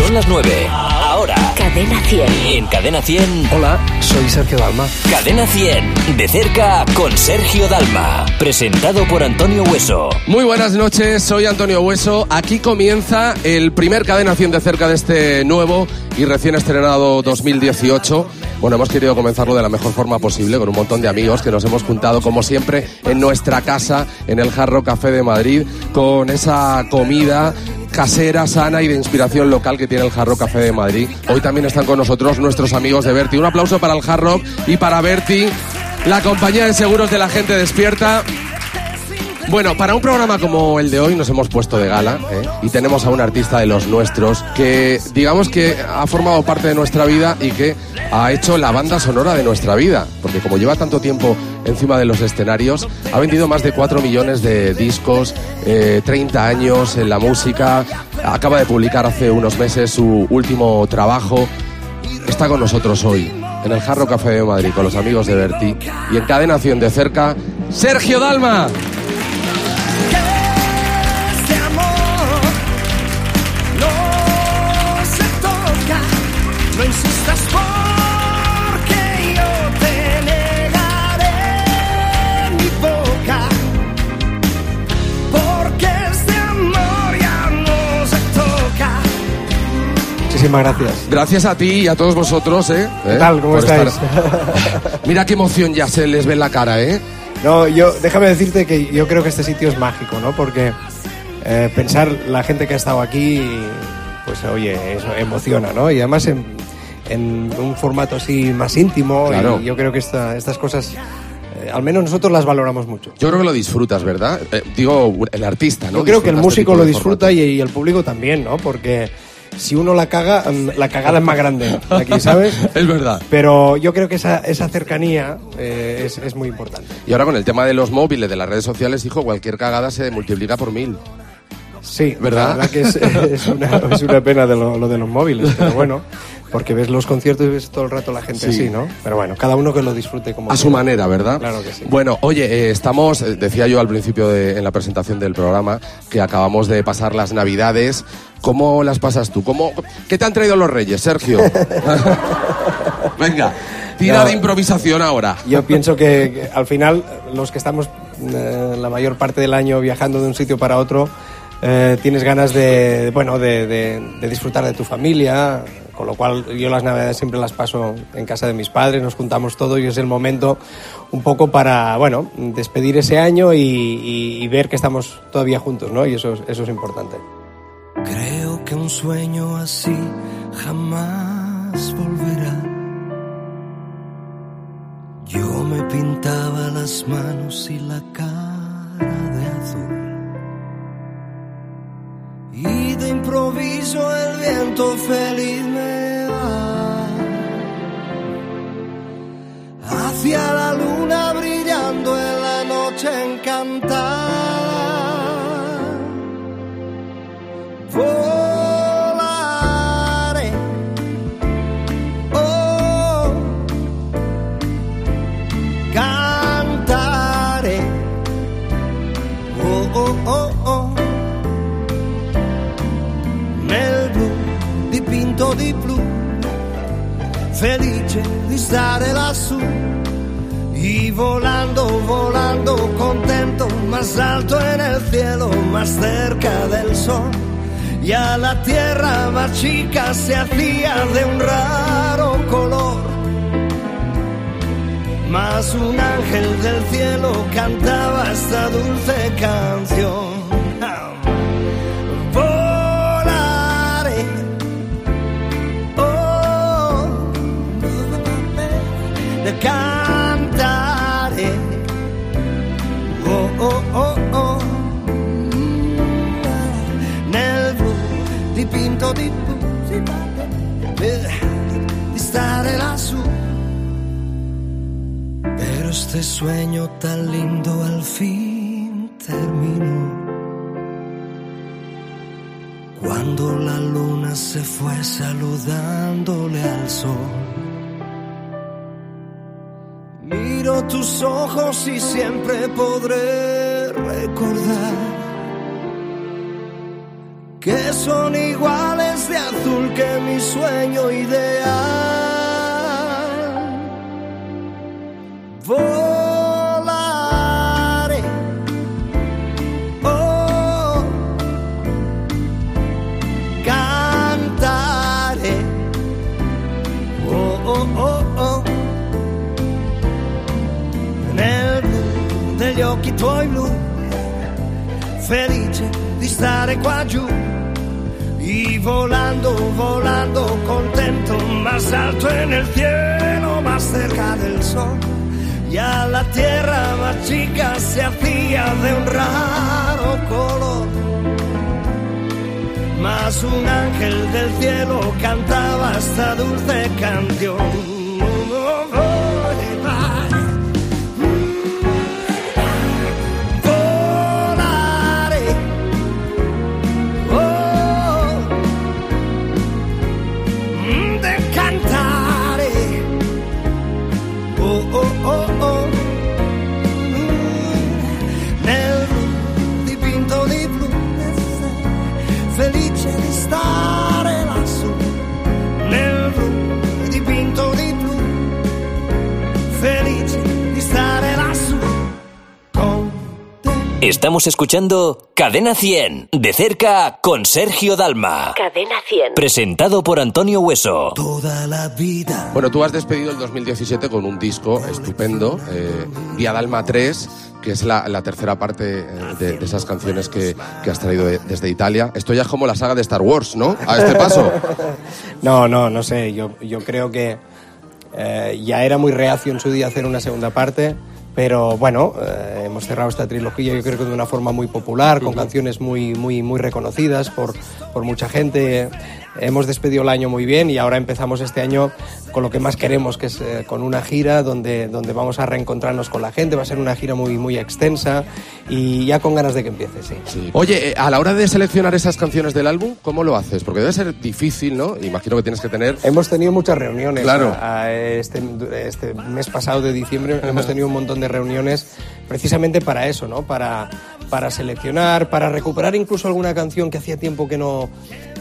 Son las 9. Ahora. Cadena 100. En Cadena 100. Hola, soy Sergio Dalma. Cadena 100. De cerca con Sergio Dalma. Presentado por Antonio Hueso. Muy buenas noches, soy Antonio Hueso. Aquí comienza el primer Cadena 100 de cerca de este nuevo y recién estrenado 2018. Bueno, hemos querido comenzarlo de la mejor forma posible con un montón de amigos que nos hemos juntado como siempre en nuestra casa, en el Jarro Café de Madrid, con esa comida casera, sana y de inspiración local que tiene el Jarro Café de Madrid. Hoy también están con nosotros nuestros amigos de Berti. Un aplauso para el Jarro y para Berti, la compañía de seguros de la gente despierta. Bueno, para un programa como el de hoy nos hemos puesto de gala ¿eh? y tenemos a un artista de los nuestros que digamos que ha formado parte de nuestra vida y que ha hecho la banda sonora de nuestra vida, porque como lleva tanto tiempo encima de los escenarios, ha vendido más de 4 millones de discos, eh, 30 años en la música, acaba de publicar hace unos meses su último trabajo, está con nosotros hoy en el Jarro Café de Madrid con los amigos de Berti y en Cadena 100 de cerca, Sergio Dalma. Muchísimas gracias. Gracias a ti y a todos vosotros, ¿eh? ¿Qué tal? ¿Cómo Por estáis? estar- Mira qué emoción ya se les ve en la cara, ¿eh? No, yo, déjame decirte que yo creo que este sitio es mágico, ¿no? Porque eh, pensar la gente que ha estado aquí, pues oye, eso emociona, ¿no? Y además en, en un formato así más íntimo, Claro. y yo creo que esta- estas cosas, eh, al menos nosotros las valoramos mucho. Yo creo que lo disfrutas, ¿verdad? Eh, digo, el artista, ¿no? Yo creo que el este músico tipo lo disfruta y, y el público también, ¿no? Porque si uno la caga, la cagada es más grande aquí, ¿sabes? Es verdad. Pero yo creo que esa, esa cercanía eh, es, es muy importante. Y ahora con el tema de los móviles, de las redes sociales, hijo, cualquier cagada se multiplica por mil. Sí, ¿Verdad? La verdad que es, es una, es una pena de lo, lo de los móviles, pero bueno, porque ves los conciertos y ves todo el rato la gente Sí. así, ¿no? Pero bueno, cada uno que lo disfrute como A su manera, ¿verdad? Claro que sí. Bueno, oye, eh, estamos, eh, decía yo al principio de- en la presentación del programa, que acabamos de pasar las Navidades. ¿Cómo las pasas tú? ¿Cómo, ¿Qué te han traído los Reyes, Sergio? Venga, tira No. de improvisación ahora. Yo pienso que, que al final los que estamos eh, la mayor parte del año viajando de un sitio para otro, eh, tienes ganas de, bueno, de, de- de disfrutar de tu familia, con lo cual yo las navidades siempre las paso en casa de mis padres, nos juntamos todos y es el momento un poco para, bueno, despedir ese año y, y- y ver que estamos todavía juntos, ¿no? Y eso, es- eso es importante. Creo que un sueño así jamás volverá. Yo me pintaba las manos y la cara de azul. Improviso el viento feliz me va hacia la luna brillando en la noche encantada. Más alto en el cielo, más cerca del sol. Y a la tierra más chica se hacía de un raro color. Más un ángel del cielo cantaba esta dulce canción. Volaré. Oh, dipinto di di stare lassù. Pero este sueño tan lindo al fin terminó. Cuando la luna se fue saludándole al sol. Miro tus ojos y siempre podré recordar que son iguales de azul que mi sueño ideal. Volaré. Oh. Oh, oh, oh. Nel blu occhi tuoi blu, felice di stare qua giù. Y volando, volando, contento, más alto en el cielo, más cerca del sol. Ya la tierra más chica se hacía de un raro color. Más un ángel del cielo cantaba esta dulce canción. Estamos escuchando Cadena 100, de cerca con Sergio Dalma. Cadena 100. Presentado por Antonio Hueso. Toda la vida. Bueno, tú has despedido el 2017 con un disco estupendo, eh, Vía Dalma 3, que es la, la tercera parte eh, de, de esas canciones que, que has traído de- desde Italia. Esto ya es como la saga de Star Wars, ¿no? A este paso. No, no, no sé. Yo, yo creo que eh, ya era muy reacio en su día hacer una segunda parte, pero bueno, eh, hemos cerrado esta trilogía yo creo que de una forma muy popular, con canciones muy, muy, muy reconocidas por, por mucha gente. Hemos despedido el año muy bien y ahora empezamos este año con lo que más queremos, que es eh, con una gira donde, donde vamos a reencontrarnos con la gente. Va a ser una gira muy, muy extensa y ya con ganas de que empiece, sí. Oye, eh, a la hora de seleccionar esas canciones del álbum, ¿cómo lo haces? Porque debe ser difícil, ¿no? Imagino que tienes que tener... Hemos tenido muchas reuniones. Claro. A- a este, este mes pasado de diciembre hemos tenido un montón de reuniones precisamente para eso, ¿no? Para, para seleccionar, para recuperar incluso alguna canción que hacía tiempo que no,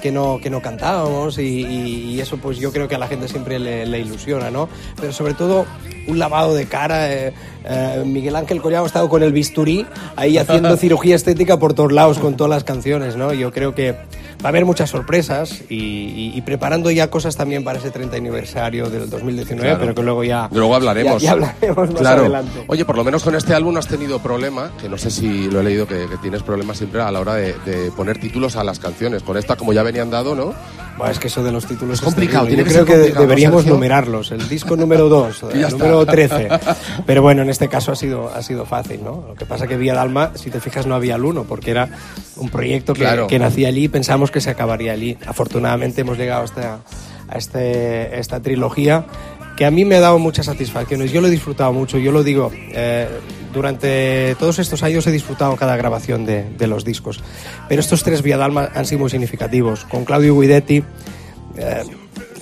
que no, que no cantábamos y, eso pues yo creo que a la gente siempre le, le ilusiona, ¿no? Pero sobre todo un lavado de cara. eh, eh, Miguel Ángel Collado ha estado con el bisturí ahí haciendo cirugía estética por todos lados con todas las canciones, ¿no? Yo creo que va a haber muchas sorpresas y, y- y preparando ya cosas también para ese 30 aniversario del 2019, Claro. pero que luego ya... Luego hablaremos. Ya, ya hablaremos más claro. adelante. Oye, por lo menos con este álbum no has tenido problema, que no sé si lo he leído, que, que tienes problemas siempre a la hora de, de poner títulos a las canciones. Con esta, como ya venían dado, ¿no? Bueno, es que eso de los títulos Es complicado, terrible. tiene Yo que creo que complicado, ¿no, deberíamos Sergio? numerarlos. El disco número 2, Y ya el número está. 13. Pero bueno, en este caso ha sido, ha sido fácil, ¿no? Lo que pasa que Vía Dalma, si te fijas, no había el uno, porque era un proyecto que, Claro. que nacía allí y pensamos que se acabaría allí. Afortunadamente hemos llegado hasta, a este, esta trilogía que a mí me ha dado muchas satisfacciones. Yo lo he disfrutado mucho, yo lo digo. eh, durante todos estos años he disfrutado cada grabación de, los discos. Pero estos tres Vía Dalma han sido muy significativos. Con Claudio Guidetti eh,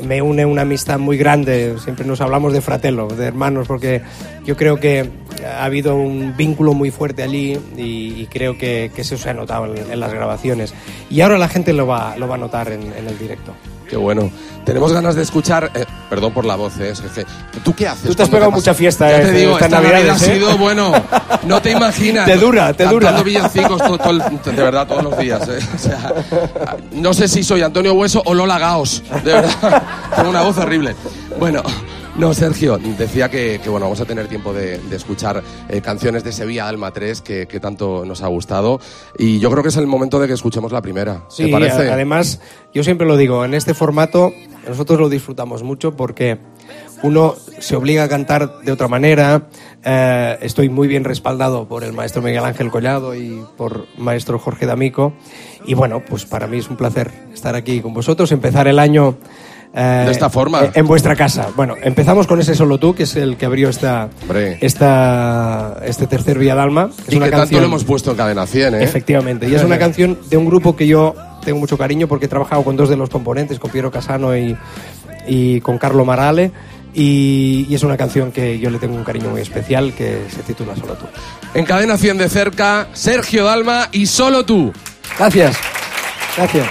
me une una amistad muy grande. Siempre nos hablamos de fratello, de hermanos, porque yo creo que ha habido un vínculo muy fuerte allí y, y creo que, eso se ha notado en, las grabaciones. Y ahora la gente lo va, lo va a notar en el directo. Qué bueno. Tenemos ganas de escuchar. eh, perdón por la voz, eh. ¿Tú qué haces? Tú te has pegado mucha fiesta, Ya eh, te digo, esta Navidad ha ¿eh? sido, bueno, no te imaginas. Te dura, te dura. Cantando villancicos todo- todo el- de verdad todos los días. eh. O sea, no sé si soy Antonio Hueso o Lola Gaos. De verdad. Tengo una voz horrible. Bueno. No, Sergio, decía que, que, bueno, vamos a tener tiempo de, de escuchar eh, canciones de Sevilla Alma 3 que, que tanto nos ha gustado y yo creo que es el momento de que escuchemos la primera. ¿Te Sí, parece? a- además, yo siempre lo digo, en este formato nosotros lo disfrutamos mucho porque uno se obliga a cantar de otra manera. eh, estoy muy bien respaldado por el maestro Miguel Ángel Collado y por maestro Jorge D'Amico. Y bueno, pues para mí es un placer estar aquí con vosotros, empezar el año. Eh, De esta forma. En, vuestra casa. Bueno, empezamos con ese Solo Tú, que es el que abrió esta, Hombre. esta, este tercer Vía Dalma. es y una que tanto canción- lo hemos puesto en cadena 100, ¿eh? Efectivamente. Y es una canción de un grupo que yo tengo mucho cariño porque he trabajado con dos de los componentes, con Piero Casano y, y con Carlo Marale. Y, y es una canción que yo le tengo un cariño muy especial que se titula Solo tú. En cadena 100 de cerca, Sergio Dalma y solo tú. Gracias. Gracias.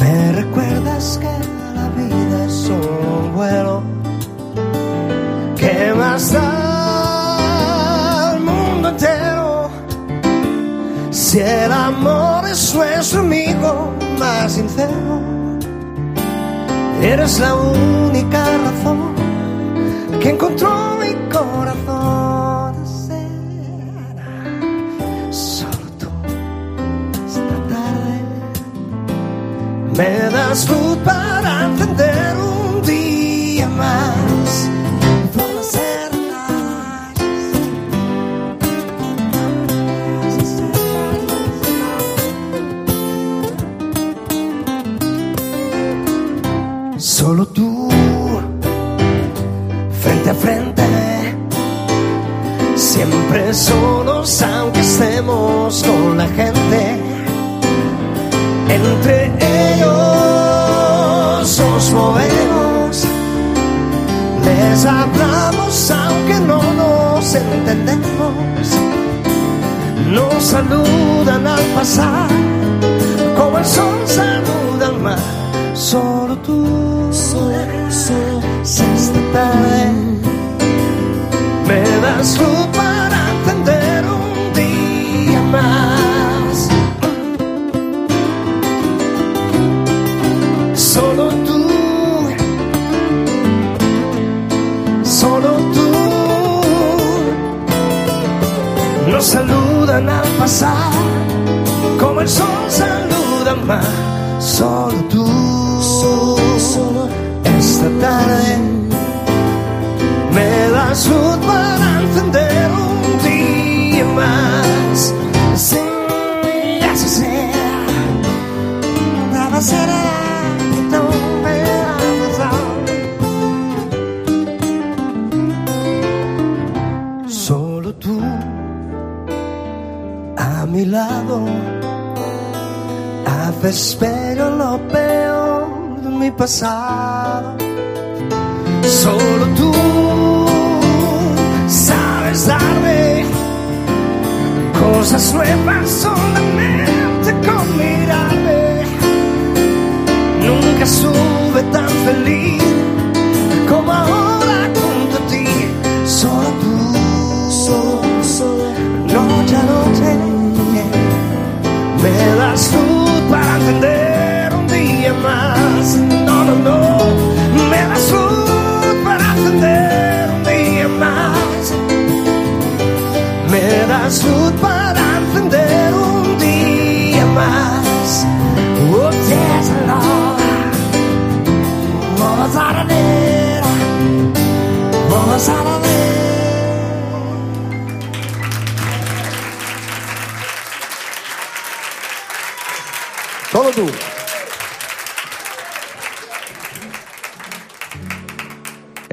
Me recuerdas que la vida es un vuelo. ¿Qué más da el mundo entero? Si el amor es nuestro amigo más sincero, eres la única a lado haces pero lo peor de mi pasado. Solo tú sabes darme cosas nuevas solamente con mirarme. Nunca estuve tan feliz como ahora junto a ti. Solo tú, solo, solo, noche a noche, me das luz para encender un día más. No, no, no, me das luz para encender un día más. Me das luz para encender un día más. Oh, yes, Lord. Vamos a ver, vamos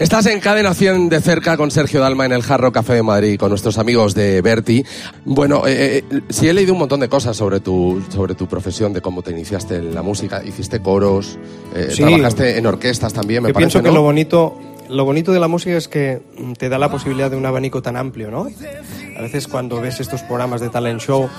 Estás en Cadena 100 de cerca con Sergio Dalma en el Jarro Café de Madrid, con nuestros amigos de Berti. Bueno, eh, eh, sí he leído un montón de cosas sobre tu, sobre tu profesión, de cómo te iniciaste en la música. Hiciste coros, eh, Sí. trabajaste en orquestas también, me Yo parece, pienso que lo bonito, lo bonito de la música es que te da la posibilidad de un abanico tan amplio, ¿no? A veces cuando ves estos programas de talent show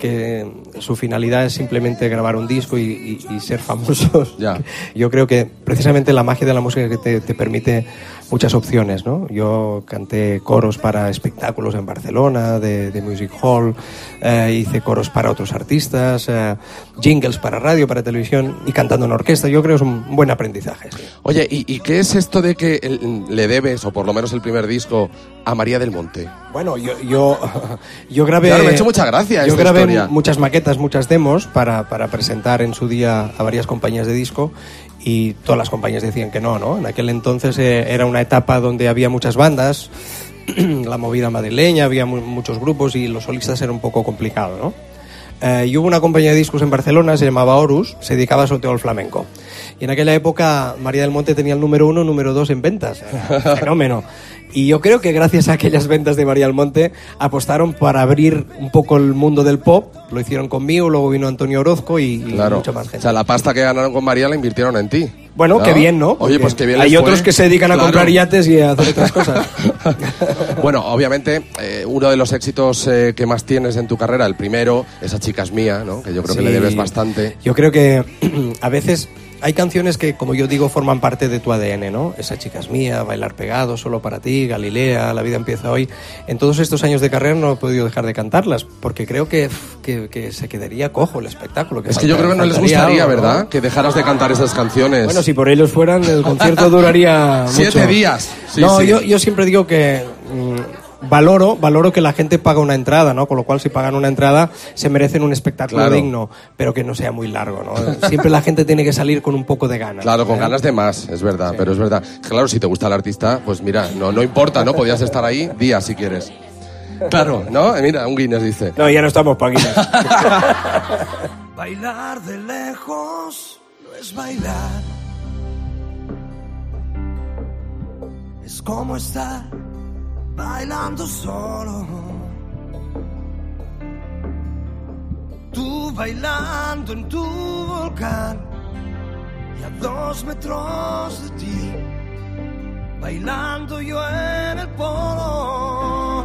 que su finalidad es simplemente grabar un disco y, y- y ser famosos. Ya. Yo creo que precisamente la magia de la música que te, te permite muchas opciones, ¿no? Yo canté coros para espectáculos en Barcelona, de, de Music Hall, eh, hice coros para otros artistas, eh, jingles para radio, para televisión y cantando en orquesta. Yo creo que es un buen aprendizaje. sí. Oye, ¿y, y qué es esto de que el- le debes, o por lo menos el primer disco, a María del Monte? Bueno, yo, yo, yo grabé. Claro, me ha hecho mucha gracia Yo esta grabé historia. muchas maquetas, muchas demos para, para presentar en su día a varias compañías de disco y todas las compañías decían que no, ¿no? En aquel entonces eh, era una etapa donde había muchas bandas, la movida madrileña, había mu- muchos grupos y los solistas era un poco complicado, ¿no? Eh, y hubo una compañía de discos en Barcelona, se llamaba Horus, se dedicaba al sorteo al flamenco. Y en aquella época María del Monte tenía el número uno, número dos en ventas. Era Fenómeno. Y yo creo que gracias a aquellas ventas de María del Monte apostaron para abrir un poco el mundo del pop. Lo hicieron conmigo, luego vino Antonio Orozco y, y Claro. mucha más O gente. sea, la pasta que ganaron con María la invirtieron en ti. Bueno, ¿No? qué bien, ¿no? Oye, pues qué bien Hay otros que se dedican a comprar yates y a hacer otras cosas. bueno, obviamente, eh, uno de los éxitos eh, que más tienes en tu carrera, el primero, esa chica es mía, ¿no? Que yo creo que le debes bastante. Yo creo que a veces hay canciones que, como yo digo, forman parte de tu ADN, ¿no? Esa chica es mía, Bailar pegado, Solo para ti, Galilea, La vida empieza hoy. En todos estos años de carrera no he podido dejar de cantarlas, porque creo que, que, que se quedaría cojo el espectáculo. Es que yo creo que no les gustaría, algo, ¿no? ¿verdad? Que dejaras de cantar esas canciones. Bueno, si por ellos fueran, el concierto duraría Siete días. Sí, no, sí. Yo, yo siempre digo que mm, valoro, valoro que la gente paga una entrada, ¿no? Con lo cual, si pagan una entrada, se merecen un espectáculo Claro. digno, pero que no sea muy largo, ¿no? Siempre la gente tiene que salir con un poco de ganas. Claro, con ¿eh? ganas de más, es verdad, pero es verdad. Claro, si te gusta el artista, pues mira, no, no importa, ¿no? Podías estar ahí días si quieres. Claro, ¿no? Mira, un Guinness dice. No, ya no estamos pa' aquí. Bailar de lejos no es bailar. Es como estar bailando solo. Tú bailando en tu volcán y a dos metros de ti. Bailando yo en el polo.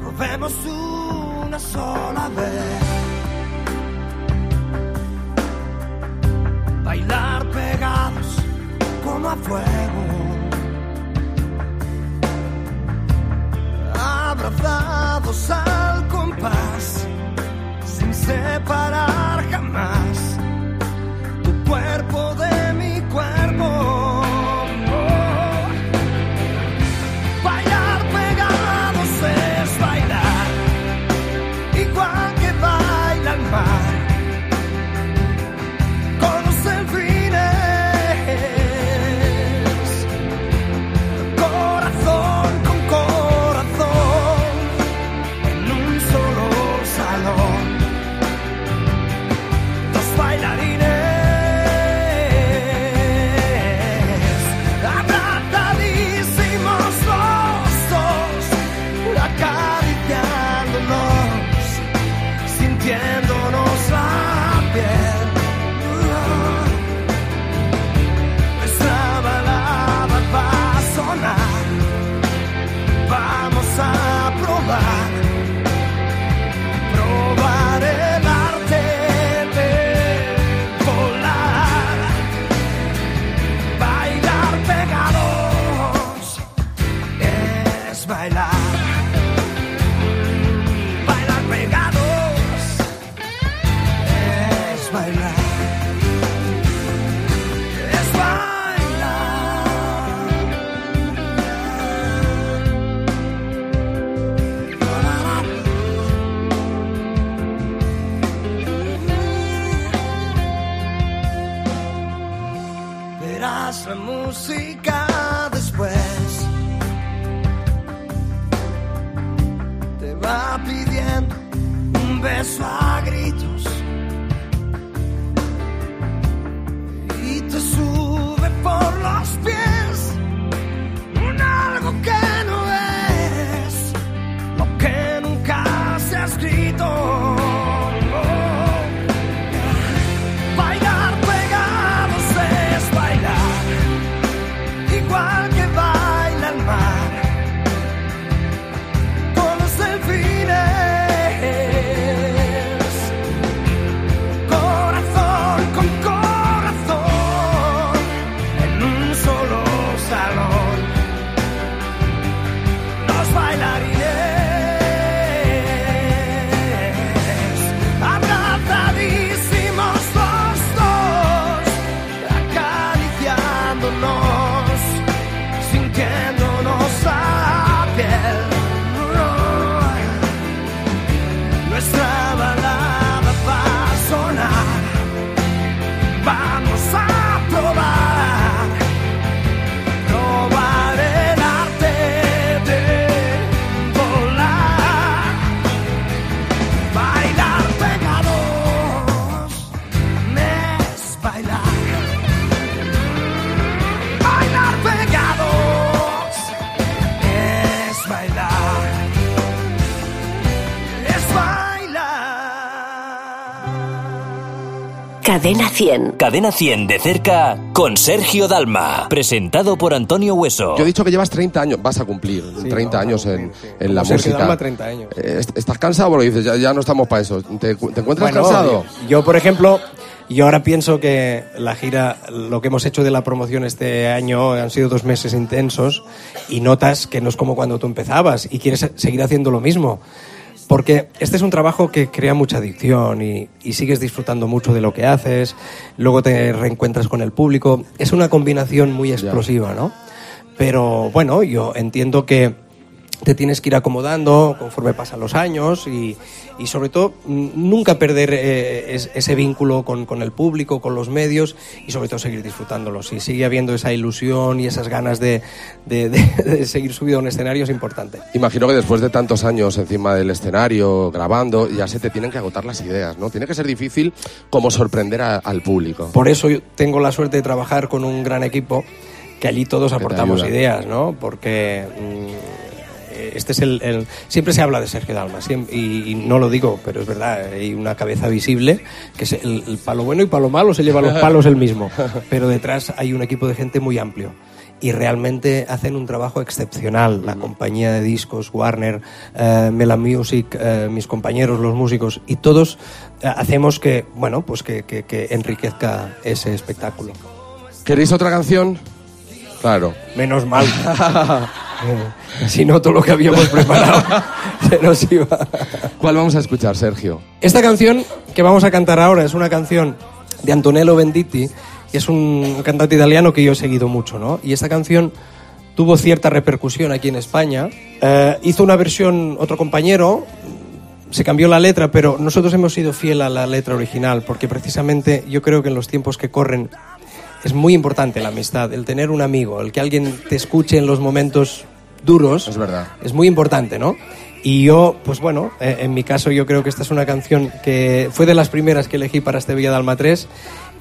Probemos una sola vez. Bailar pegados como a fuego. Abrazados al compás, sin separar jamás. Tu cuerpo Cadena 100. Cadena 100 de cerca con Sergio Dalma. Presentado por Antonio Hueso. Yo he dicho que llevas 30 años, vas a cumplir 30 años en, en la Sergio música. Dalma, 30 años. Eh, ¿Estás cansado? Porque dices, ya, ya no estamos para eso. ¿Te, te encuentras Bueno, cansado? Yo, yo, por ejemplo, yo ahora pienso que la gira, lo que hemos hecho de la promoción este año han sido dos meses intensos y notas que no es como cuando tú empezabas y quieres seguir haciendo lo mismo. Porque este es un trabajo que crea mucha adicción y, y, sigues disfrutando mucho de lo que haces, luego te reencuentras con el público. Es una combinación muy explosiva, ¿no? Pero bueno, yo entiendo que te tienes que ir acomodando conforme pasan los años y, y sobre todo nunca perder eh, es, ese vínculo con, con, el público, con los medios y sobre todo seguir disfrutándolo. Si sigue habiendo esa ilusión y esas ganas de, de, de, de, seguir subido a un escenario es importante. Imagino que después de tantos años encima del escenario, grabando, ya se te tienen que agotar las ideas, ¿no? Tiene que ser difícil como sorprender a, al público. Por eso yo tengo la suerte de trabajar con un gran equipo que allí todos aportamos ideas, ¿no? Porque... Mmm, este es el, el, siempre se habla de Sergio Dalma siempre, y, y, no lo digo pero es verdad hay una cabeza visible que es el, el, palo bueno y palo malo se lleva los palos el mismo. Pero detrás hay un equipo de gente muy amplio y realmente hacen un trabajo excepcional. La compañía de discos Warner eh, Mela Music eh, mis compañeros los músicos y todos eh, hacemos que bueno pues que, que, que enriquezca ese espectáculo. ¿Queréis otra canción? Claro. Menos mal. si no, todo lo que habíamos preparado se nos iba. ¿Cuál vamos a escuchar, Sergio? Esta canción que vamos a cantar ahora es una canción de Antonello Venditti, que es un cantante italiano que yo he seguido mucho, ¿no? Y esta canción tuvo cierta repercusión aquí en España. Eh, hizo una versión otro compañero, se cambió la letra, pero nosotros hemos sido fiel a la letra original, porque precisamente yo creo que en los tiempos que corren es muy importante la amistad, el tener un amigo, el que alguien te escuche en los momentos duros. Es verdad. Es muy importante, ¿no? Y yo, pues bueno, eh, en mi caso yo creo que esta es una canción que fue de las primeras que elegí para este Villa Dalma 3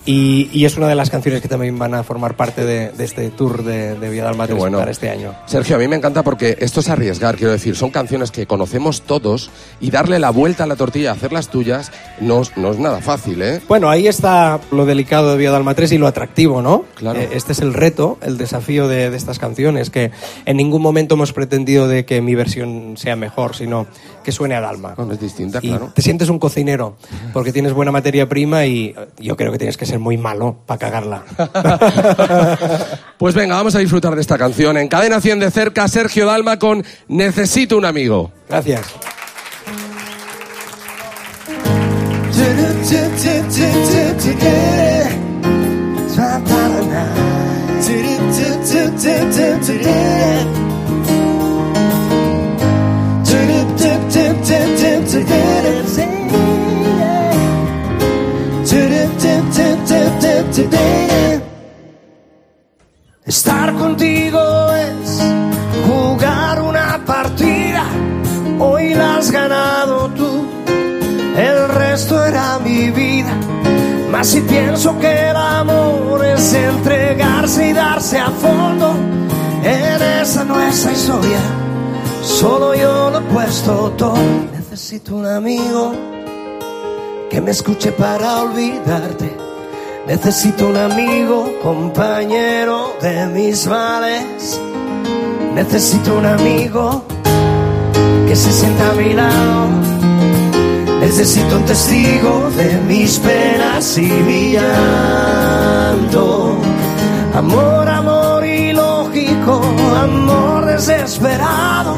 y, y, es una de las canciones que también van a formar parte de, de este tour de, de Villa Dalma 3 bueno. este año. Sergio, a mí me encanta porque esto es arriesgar, quiero decir, son canciones que conocemos todos y darle la vuelta a la tortilla, hacerlas tuyas, no, no es nada fácil, ¿eh? Bueno, ahí está lo delicado de Villa Dalma 3 y lo atractivo, ¿no? Claro. Eh, este es el reto, el desafío de, de estas canciones, que en ningún momento hemos pretendido de que mi versión sea mejor, sino que suene al alma. Bueno, es distinta, y claro. te sientes un cocinero, porque tienes buena materia prima y yo creo que tienes que ser muy malo para cagarla. pues venga, vamos a disfrutar de esta canción. En Cadena 100 de cerca, Sergio Dalma con Necesito un amigo. Gracias. Estar contigo es jugar una partida. Hoy la has ganado tú, el resto era mi vida. Mas si pienso que el amor es entregarse y darse a fondo en esa nuestra historia, solo yo lo he puesto todo. Necesito un amigo que me escuche para olvidarte. Necesito un amigo, compañero de mis males. Necesito un amigo que se sienta a mi lado. Necesito un testigo de mis penas y mi llanto. Amor, amor ilógico, amor desesperado.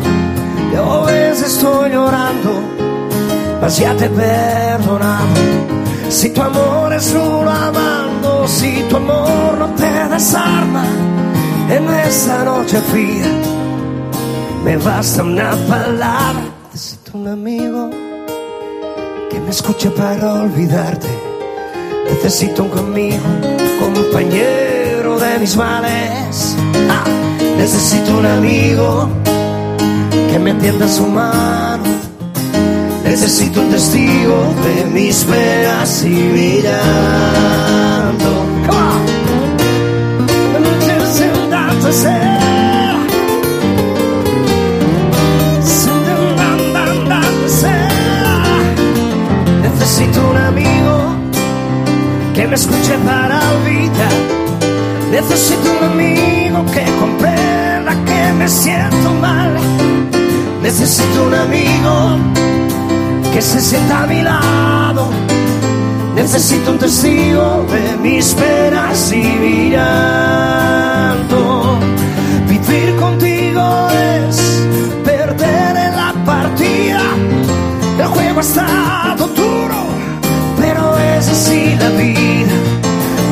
Yo a veces estoy llorando, mas ya te he perdonado. Si tu amor es uno amando, si tu amor no te desarma en esa noche fría, me basta una palabra. Necesito un amigo que me escuche para olvidarte. Necesito un conmigo, compañero de mis males. Ah, necesito un amigo que me entienda su mano Necesito un de mis penas y mi llanto. Necesito un amigo que me escuche para olvidar. Necesito un amigo que comprenda que me siento mal. Necesito un amigo que se sienta a mi lado. Necesito un testigo de mis penas y mi llanto. Vivir contigo es perder en la partida. El juego ha estado duro, pero es así la vida.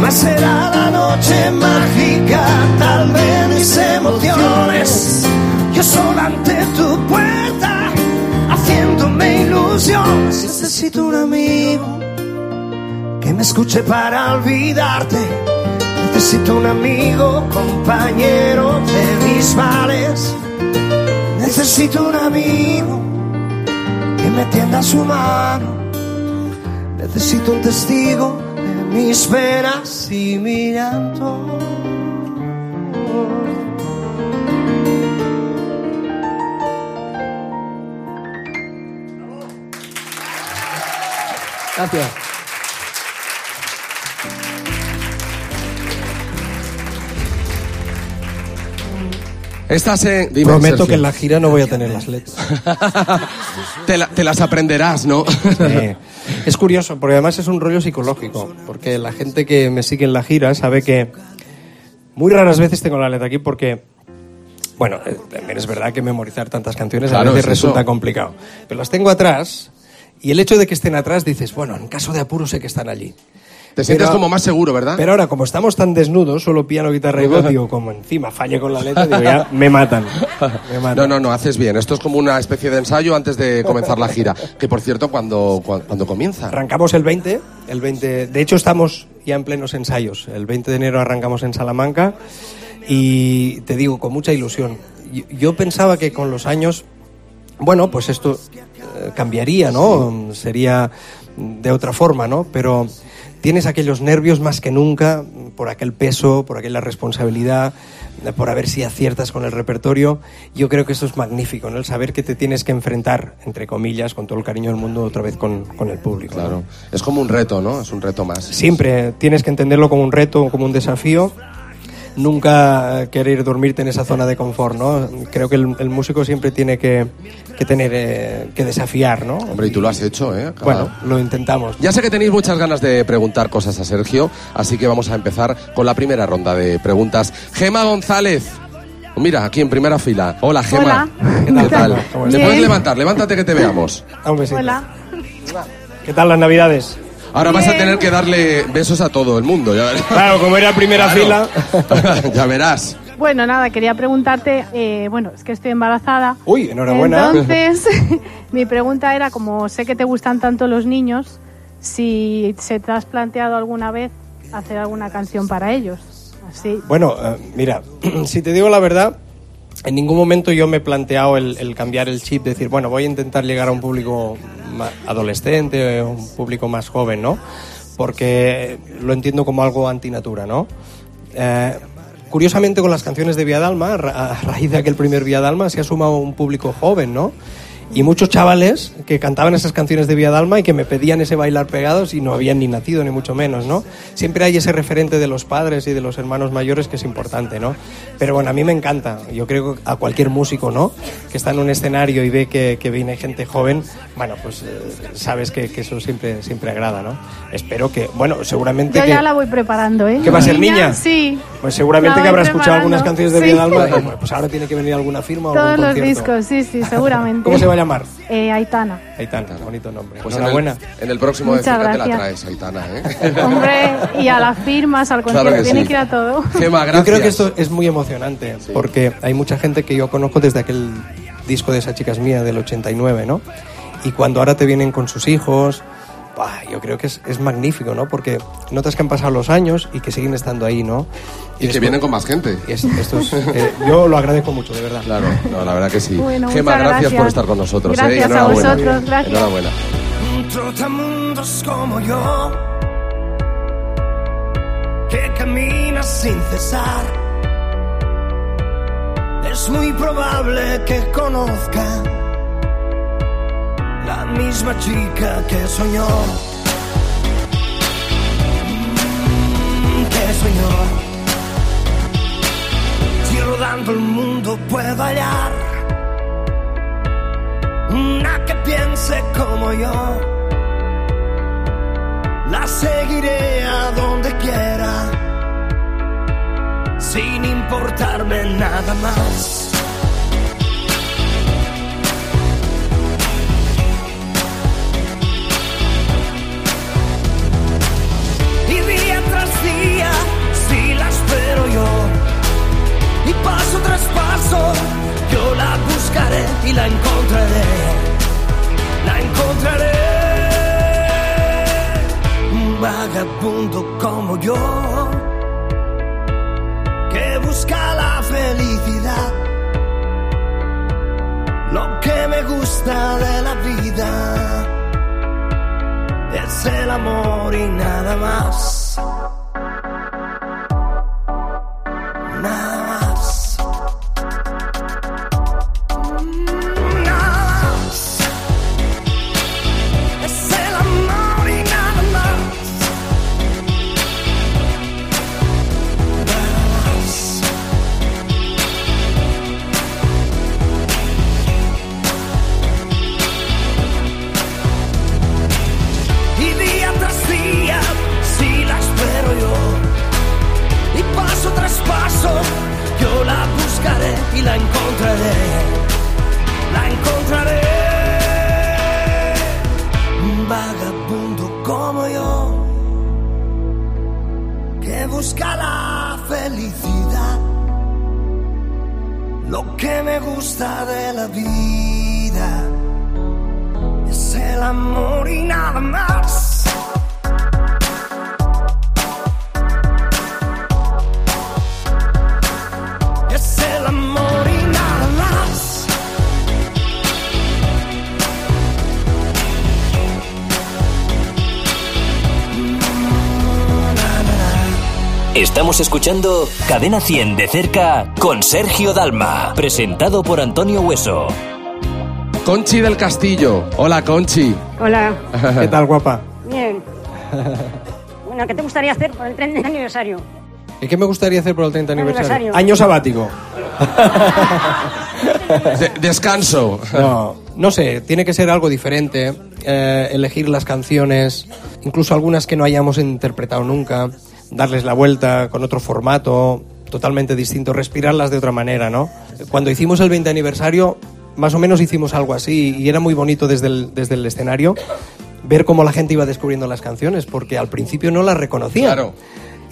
Más será la noche mágica, tal vez mis emociones. Yo solo Necesito un amigo que me escuche para olvidarte. Necesito un amigo, compañero de mis males. Necesito un amigo que me tienda su mano. Necesito un testigo de mis penas y mi llanto. Gracias. Estás en... dime, Prometo Sergio. que en la gira no voy a tener las letras. te, la- te las aprenderás, ¿no? Es curioso, porque además es un rollo psicológico, porque la gente que me sigue en la gira sabe que muy raras veces tengo la letra aquí porque, bueno, eh, también es verdad que memorizar tantas canciones Claro, a veces eso. resulta complicado, pero las tengo atrás y el hecho de que estén atrás dices, bueno, en caso de apuro sé que están allí. Te sientes como más seguro, ¿verdad? Pero ahora, como estamos tan desnudos, solo piano, guitarra y voz, digo, como encima falle con la letra, digo, ya me matan. Me matan. No, no, no, haces bien. Esto es como una especie de ensayo antes de comenzar la gira. Que por cierto, cuando, cuan- cuando, comienza. Arrancamos el 20, el 20, de hecho estamos ya en plenos ensayos. El 20 de enero arrancamos en Salamanca y te digo con mucha ilusión. Yo, yo pensaba que con los años, bueno, pues esto cambiaría, ¿no? Sería de otra forma, ¿no? Pero tienes aquellos nervios más que nunca por aquel peso, por aquella responsabilidad, eh, por a ver si aciertas con el repertorio. Yo creo que eso es magnífico, ¿no? El saber que te tienes que enfrentar, entre comillas, con todo el cariño del mundo, otra vez con, con el público. ¿no? Claro. Es como un reto, ¿no? Es un reto más. Siempre tienes que entenderlo como un reto, como un desafío. Nunca eh, querer dormirte en esa zona de confort, ¿no? Creo que el, el músico siempre tiene que, que tener eh, que desafiar, ¿no? Hombre, y tú lo has hecho, ¿eh? Cada- Bueno, lo intentamos. Ya sé que tenéis muchas ganas de preguntar cosas a Sergio, así que vamos a empezar con la primera ronda de preguntas. Gema González. Mira, aquí en primera fila. Hola, Gema. Hola. ¿Qué tal? tal? ¿Cómo ¿Te puedes levantar? Levántate que te veamos. Ah, un besito. Hola. ¿Qué tal las navidades? Ahora vas a tener que darle besos a todo el mundo, ya. Claro, como era primera Claro. fila. ya verás. Bueno, nada, quería preguntarte, eh, bueno, es que estoy embarazada. Uy, enhorabuena. Entonces, mi pregunta era, como sé que te gustan tanto los niños, si se te has planteado alguna vez hacer alguna canción para ellos. Así. Bueno, eh, mira, si te digo la verdad, en ningún momento yo me he planteado el, el cambiar el chip, decir, bueno, voy a intentar llegar a un público adolescente, un público más joven, ¿no? Porque lo entiendo como algo antinatura, ¿no? Eh, curiosamente con las canciones de Vía Dalma, a raíz de aquel primer Vía Dalma, se ha sumado un público joven, ¿no? Y muchos chavales que cantaban esas canciones de Vía Dalma y que me pedían ese bailar pegados y no habían ni nacido, ni mucho menos, ¿no? Siempre hay ese referente de los padres y de los hermanos mayores que es importante, ¿no? Pero bueno, a mí me encanta. Yo creo que a cualquier músico, ¿no? Que está en un escenario y ve que, que viene gente joven, bueno, pues eh, sabes que, que eso siempre, siempre agrada, ¿no? Espero que, bueno, seguramente Yo que... ya la voy preparando, ¿eh? ¿Qué va a ser niña? Sí. Pues seguramente que habrá escuchado algunas canciones de Sí. Vía Dalma. Pues ahora tiene que venir alguna firma o Todos algún los concierto. discos, sí, sí, seguramente. ¿Cómo se va a llamar? Eh, Aitana. Aitana, bonito nombre. Pues en el, Enhorabuena. en el próximo de Muchas cerca te la traes, Aitana, ¿eh? Hombre, y a las firmas, al concierto, Claro que tiene sí. que ir a todo. Gema, gracias. Yo creo que esto es muy emocionante, porque hay mucha gente que yo conozco desde aquel disco de esa chica es mía del 89, ¿no? Y cuando ahora te vienen con sus hijos, bah, yo creo que es, es magnífico, ¿no? Porque notas que han pasado los años y que siguen estando ahí, ¿no? Y que vienen con más gente. y es- esto es, eh, yo lo agradezco mucho, de verdad. Claro, no, la verdad que sí. Bueno, Gema, gracias, por estar con nosotros. ¿eh? Gracias Y a enhorabuena. vosotros, gracias. Enhorabuena. trotamundos como yo, que camina sin cesar. Es muy probable que conozca la misma chica que soñó. Señor. Si rodando el mundo puedo hallar una que piense como yo, la seguiré a donde quiera, sin importarme nada más. Día si la espero yo, y paso tras paso, yo la buscaré y la encontraré, la encontraré. Un vagabundo como yo, que busca la felicidad, lo que me gusta de la vida es el amor y nada más. Busca la felicidad. Lo que me gusta de la vida es el amor y nada más. Estamos escuchando Cadena 100 de cerca con Sergio Dalma, presentado por Antonio Hueso. Conchi del Castillo. Hola, Conchi. Hola, ¿Qué tal, guapa? bien. Bueno, ¿qué te gustaría hacer por el 30 aniversario? ¿Y qué me gustaría hacer por el 30 aniversario? Aniversario. Año sabático. De- descanso. No, no sé, tiene que ser algo diferente. eh, elegir las canciones, incluso algunas que no hayamos interpretado nunca, darles la vuelta con otro formato totalmente distinto, respirarlas de otra manera, ¿no? Cuando hicimos el 20 aniversario, más o menos hicimos algo así y era muy bonito desde el, desde el escenario ver cómo la gente iba descubriendo las canciones, porque al principio no las reconocía. Claro.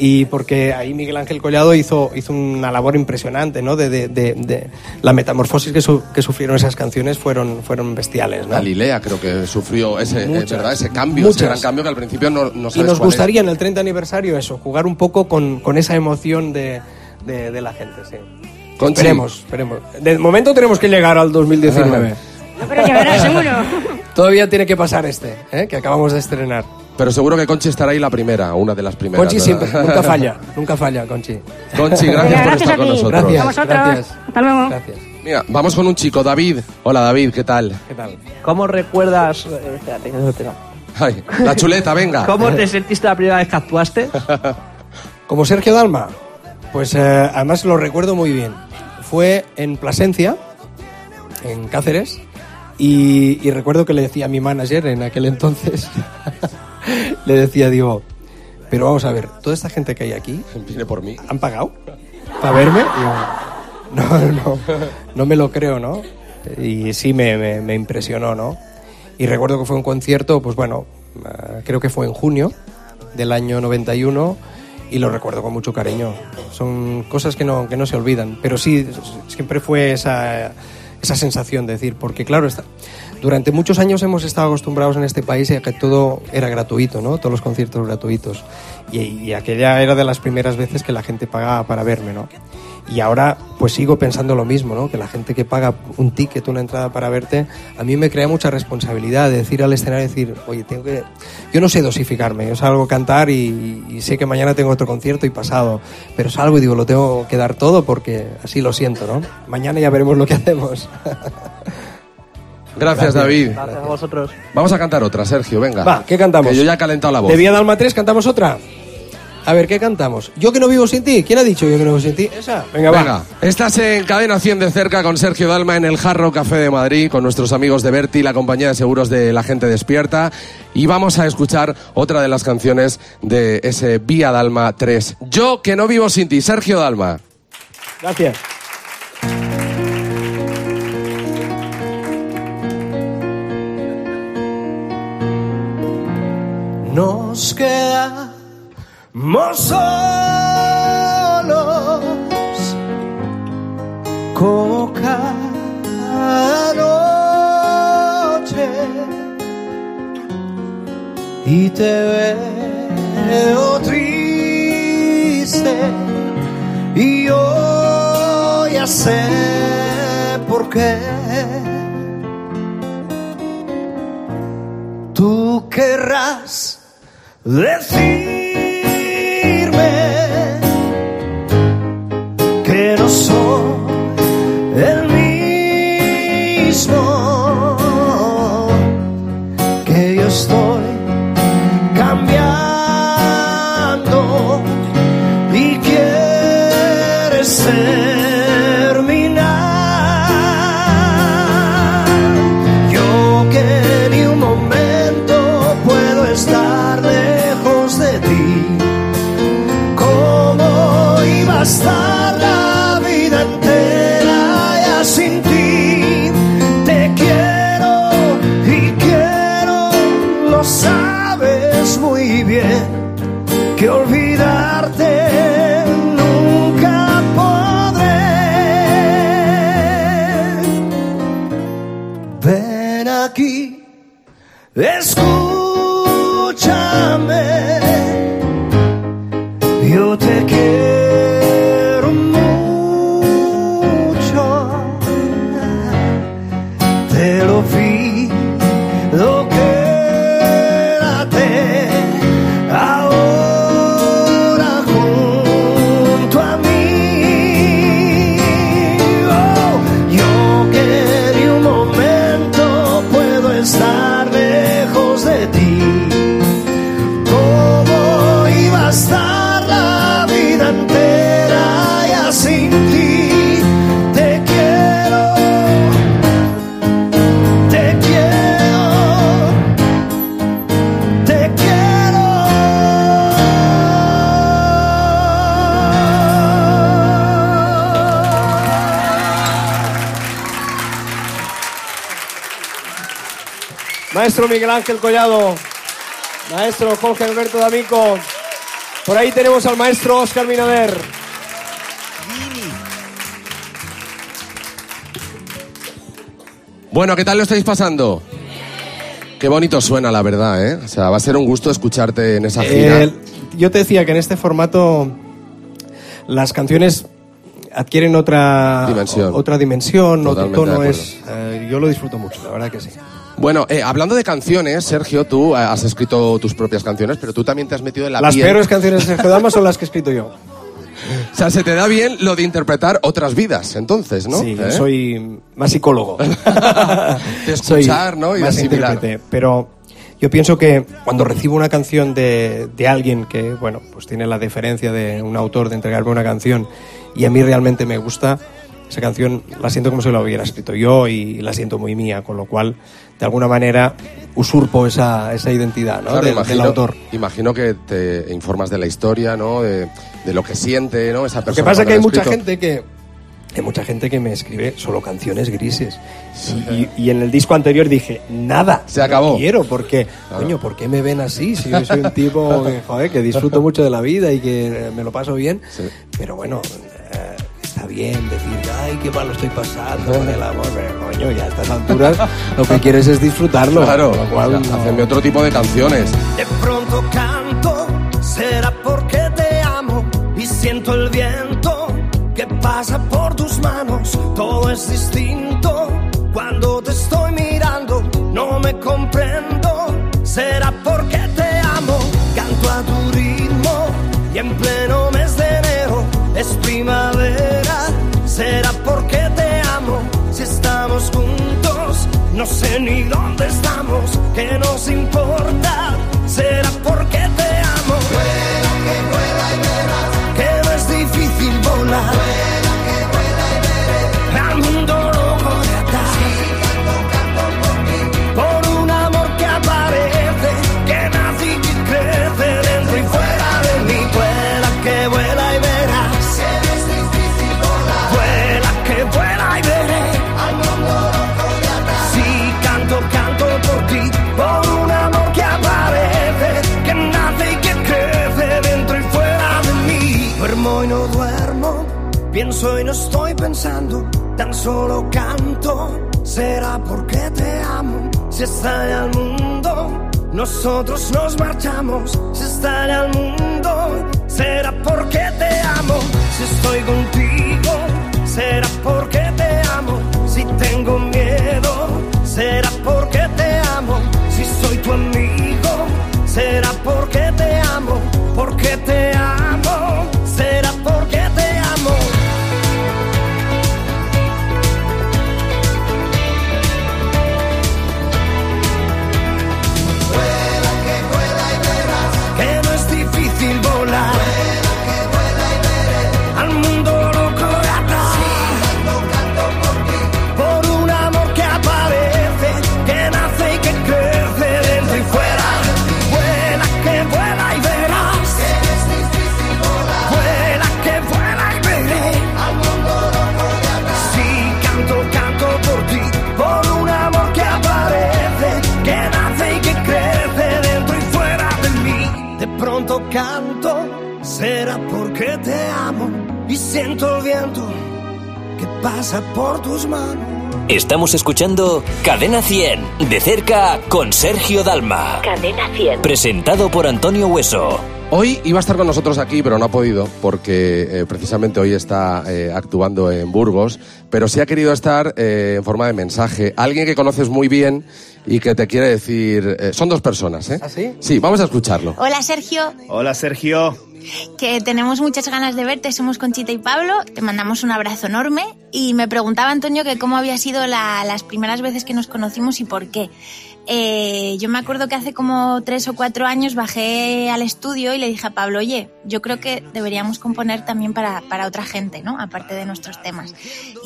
Y porque ahí Miguel Ángel Collado hizo, hizo una labor impresionante, ¿no? De, de- de- de- la metamorfosis que, su- que sufrieron esas canciones fueron, fueron bestiales, ¿no? Galilea creo que sufrió ese, eh, Muchas. ¿verdad? ese cambio, Muchas. ese gran cambio que al principio no, no Y sabes nos cuál es. gustaría en el 30 aniversario eso, jugar un poco con, con esa emoción de, de- de la gente, sí. Conchi. Esperemos, esperemos. De momento tenemos que llegar al 2019. No, pero llegará seguro. Todavía tiene que pasar este, ¿eh? que acabamos de estrenar. Pero seguro que Conchi estará ahí la primera, una de las primeras. Conchi ¿verdad? siempre, nunca falla, nunca falla, Conchi. Conchi, gracias por estar a con nosotros. Gracias, A vosotros. gracias. Hasta luego. Gracias. Mira, vamos con un chico, David. Hola, David, ¿qué tal? ¿Qué tal? ¿Cómo recuerdas... eh, espérate, Ay, la chuleta, venga. ¿Cómo te sentiste la primera vez que actuaste? Como Sergio Dalma, pues eh, además lo recuerdo muy bien. Fue en Plasencia, en Cáceres, y, y recuerdo que le decía a mi manager en aquel entonces, le decía, digo, pero vamos a ver, toda esta gente que hay aquí, Viene por mí. ¿han pagado para verme? No, no, no me lo creo, ¿no? Y sí me, impresionó, ¿no? Y recuerdo que fue un concierto, pues bueno, eh, creo que fue en junio del año 91 y lo recuerdo con mucho cariño. Son cosas que no, que no se olvidan, pero sí, siempre fue esa, esa sensación de decir, porque claro, está, durante muchos años hemos estado acostumbrados en este país a que todo era gratuito, ¿no? Todos los conciertos gratuitos. Y, y aquella era de las primeras veces que la gente pagaba para verme, ¿no? Y ahora pues sigo pensando lo mismo, ¿no? Que la gente que paga un ticket, una entrada para verte, a mí me crea mucha responsabilidad de decir al escenario, decir, oye, tengo que... Yo no sé dosificarme, yo salgo a cantar y, y sé que mañana tengo otro concierto y pasado, pero salgo y digo, lo tengo que dar todo porque así lo siento, ¿no? Mañana ya veremos lo que hacemos. Gracias, David. Gracias a vosotros. Vamos a cantar otra, Sergio, venga. Va, ¿qué cantamos? Que yo ya he calentado la voz. ¿De Vía Dalma 3 cantamos otra? A ver, ¿qué cantamos? Yo que no vivo sin ti. ¿Quién ha dicho yo que no vivo sin ti? Esa. Venga, va. Venga, estás en Cadena 100 de cerca con Sergio Dalma en el Jarro Café de Madrid, con nuestros amigos de Berti, la compañía de seguros de la gente despierta. Y vamos a escuchar otra de las canciones de ese Vía Dalma 3. Yo que no vivo sin ti, Sergio Dalma. Gracias. Nos quedamos solos como cada noche y te veo triste y yo ya sé por qué. Tú querrás decirme Miguel Ángel Collado, maestro Jorge Alberto D'Amico, por ahí tenemos al maestro Oscar Minader. Bueno, ¿qué tal lo estáis pasando? Qué bonito suena, la verdad, ¿eh? O sea, va a ser un gusto escucharte en esa gira. Eh, yo te decía que en este formato las canciones adquieren otra Dimensión. otra dimensión, otro tono. Es, eh, yo lo disfruto mucho, la verdad que sí. Bueno, eh, hablando de canciones, Sergio, tú eh, has escrito tus propias canciones, pero tú también te has metido en la Las piel. peores canciones de Sergio Dalma son las que he escrito yo. O sea, se te da bien lo de interpretar otras vidas, entonces, ¿no? Sí, ¿Eh? soy más psicólogo. De escuchar, ¿no? Y de más asimilar. intérprete. Pero yo pienso que cuando recibo una canción de, de alguien que, bueno, pues tiene la deferencia de un autor de entregarme una canción y a mí realmente me gusta, esa canción la siento como si la hubiera escrito yo y la siento muy mía, con lo cual, de alguna manera, usurpo esa, esa identidad ¿no? Claro, del, imagino, del autor. imagino que te informas de la historia, ¿no? De, de lo que siente, ¿no? Esa persona. Lo que pasa es que hay ha mucha escrito. gente que hay mucha gente que me escribe solo canciones grises. Y, y en el disco anterior dije, nada. Se acabó. no quiero, porque, coño, ¿por qué me ven así? Si yo soy un tipo que, joder, que disfruto mucho de la vida y que me lo paso bien. Sí. Pero bueno, eh, está bien decir, ay, qué malo estoy pasando con el amor. Pero, coño, ya a estas alturas lo que quieres es disfrutarlo. Claro, lo cual, o sea, no- hacerme otro tipo de canciones. De pronto canto, será porque te amo y siento el viento que pasa por tus manos. Todo es distinto cuando te estoy mirando, no me comprendo. Será porque te amo, canto a tu ritmo y en pleno mes de enero es primavera. Juntos, no sé ni dónde estamos, que nos importa. Será porque Pienso y no estoy pensando, tan solo canto. Será porque te amo, si estalla el mundo. Nosotros nos marchamos, si estalla el mundo. Será porque te amo, si estoy contigo. Será porque te amo, si tengo miedo. Será porque te amo, si soy tu amigo. Será porque te amo, porque te amo. Pasa por tus manos. Estamos escuchando Cadena 100, de cerca con Sergio Dalma. Cadena 100. Presentado por Antonio Hueso. Hoy iba a estar con nosotros aquí, pero no ha podido, porque eh, precisamente hoy está eh, actuando en Burgos, pero sí ha querido estar eh, en forma de mensaje. Alguien que conoces muy bien y que te quiere decir... eh, son dos personas, ¿eh? ¿Ah, sí? Sí, vamos a escucharlo. Hola Sergio, Hola Sergio. que tenemos muchas ganas de verte, somos Conchita y Pablo, te mandamos un abrazo enorme y me preguntaba Antonio que cómo había sido la- las primeras veces que nos conocimos y por qué. Eh, yo me acuerdo que hace como tres o cuatro años bajé al estudio y le dije a Pablo, oye, yo creo que deberíamos componer también para, para otra gente, ¿no? Aparte de nuestros temas.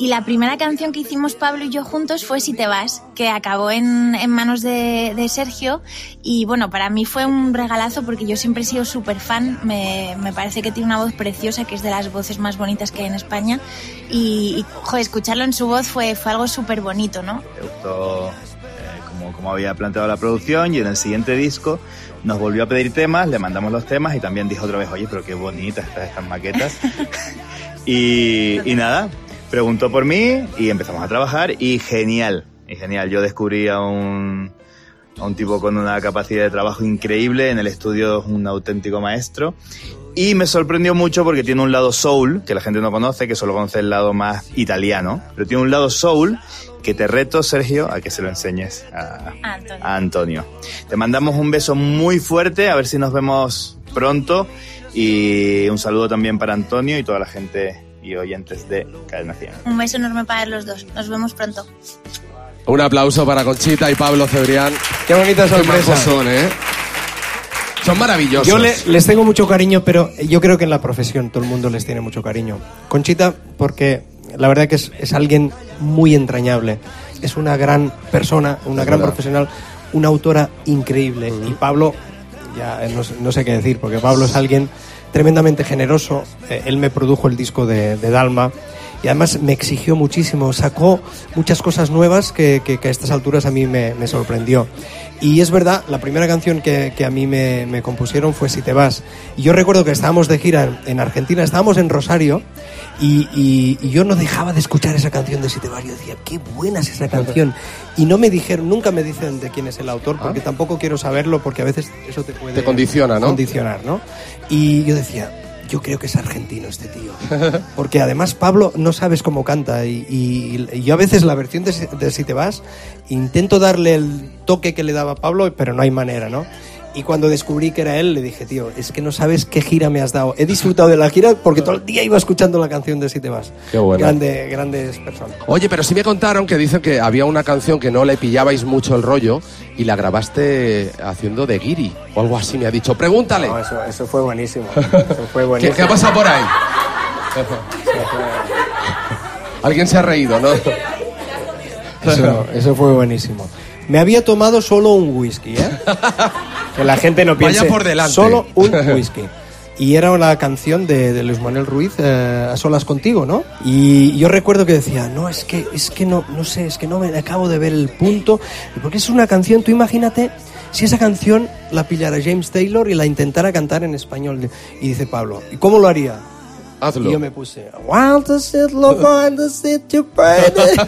Y la primera canción que hicimos Pablo y yo juntos fue Si te vas, que acabó en, en manos de, de Sergio. Y bueno, para mí fue un regalazo porque yo siempre he sido súper fan. Me, me parece que tiene una voz preciosa, que es de las voces más bonitas que hay en España. Y, y joder, escucharlo en su voz fue, fue algo súper bonito, ¿no? Te gustó eh, como, como había planteado la producción y en el siguiente disco nos volvió a pedir temas, le mandamos los temas y también dijo otra vez, oye, pero qué bonitas estas, estas maquetas. y, y nada, preguntó por mí y empezamos a trabajar y genial, y genial. Yo descubrí a un, a un tipo con una capacidad de trabajo increíble, en el estudio es un auténtico maestro. Y me sorprendió mucho porque tiene un lado soul, que la gente no conoce, que solo conoce el lado más italiano, pero tiene un lado soul que te reto, Sergio, a que se lo enseñes a, Antonio. a Antonio. Te mandamos un beso muy fuerte, a ver si nos vemos pronto. Y un saludo también para Antonio y toda la gente y oyentes de Cadena 100. Un beso enorme para los dos. Nos vemos pronto. Un aplauso para Conchita y Pablo Cebrián. Qué bonita Qué sorpresa. majos son, ¿eh? Son maravillosos. Yo le- les tengo mucho cariño, pero yo creo que en la profesión todo el mundo les tiene mucho cariño. Conchita, porque la verdad que es, es alguien muy entrañable. Es una gran persona, una Es gran verdad. profesional, una autora increíble. Y Pablo, ya eh, no, sé- no sé qué decir, porque Pablo es alguien tremendamente generoso. Eh, él me produjo el disco de, de Dalma. Y además me exigió muchísimo, sacó muchas cosas nuevas que, que- que a estas alturas a mí me, me sorprendió. Y es verdad, la primera canción que, que a mí me, me compusieron fue Si te vas. Y yo recuerdo que estábamos de gira en, en Argentina, estábamos en Rosario, y, y- y yo no dejaba de escuchar esa canción de Si te vas. Yo decía, qué buena es esa canción. Y no me dijeron, nunca me dicen de quién es el autor, porque tampoco quiero saberlo, porque a veces eso te puede Te condiciona, ¿no? condicionar, ¿no? Y yo decía, yo creo que es argentino este tío. Porque además Pablo no sabes cómo canta y, y- y yo a veces la versión de, de Si te vas intento darle el toque que le daba Pablo, pero no hay manera, ¿no? Y cuando descubrí que era él, le dije, tío, es que no sabes qué gira me has dado. He disfrutado de la gira porque todo el día iba escuchando la canción de Si te vas. Qué bueno. Grande, grandes personas. Oye, pero sí me contaron que dicen que había una canción que no le pillabais mucho el rollo y la grabaste haciendo de guiri o algo así, me ha dicho. Pregúntale. No, eso, eso fue buenísimo. Eso fue ¿Qué, buenísimo. qué ha pasado por ahí? Alguien se ha reído, ¿no? Eso, eso fue buenísimo. Me había tomado solo un whisky, ¿eh? Que la gente no Vaya piense. por delante. Solo un whisky. Y era la canción de, de Luis Manuel Ruiz, eh, A solas contigo, ¿no? Y yo recuerdo que decía, no, es que, es que no, no sé, es que no me acabo de ver el punto. Porque es una canción, tú imagínate si esa canción la pillara James Taylor y la intentara cantar en español. Y dice Pablo, ¿y cómo lo haría? Hazlo. Y yo me puse, "Want to sit loco sit you burning".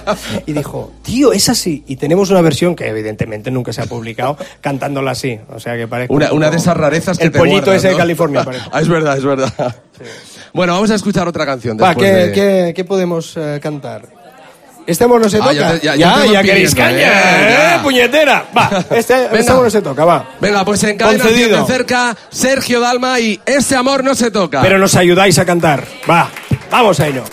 Y dijo, tío, es así. Y tenemos una versión que evidentemente nunca se ha publicado cantándola así. O sea que parece. Una, un una de esas rarezas que El te pollito guardas, ese de ¿no? California, parece. Ah, es verdad, es verdad. Bueno, vamos a escuchar otra canción Va, después ¿qué, de- qué- qué podemos eh, cantar? Este amor no se Ah, toca. ya te- ya- ya te queréis pidiendo, caña, ¿eh? ¿eh? Ya. Puñetera. Va, este, este Venga. amor no se toca, va. Venga, pues en cadena Concedido. De cerca, Sergio Dalma y Ese amor no se toca. Pero nos ayudáis a cantar. Va, vamos a ello.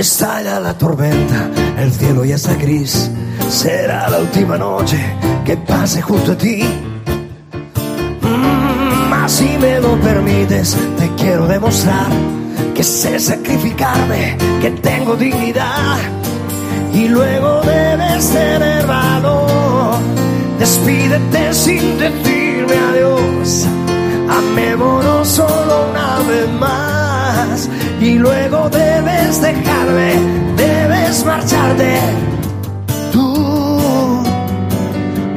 Estalla la tormenta, el cielo ya está gris. Será la última noche que pase junto a ti. Mm, mas si me lo permites, te quiero demostrar que sé sacrificarme, que tengo dignidad. Y luego debes tener valor. Despídete sin decirme adiós. Amémonos solo una vez más. Y luego debes dejarme, debes marcharte. Tú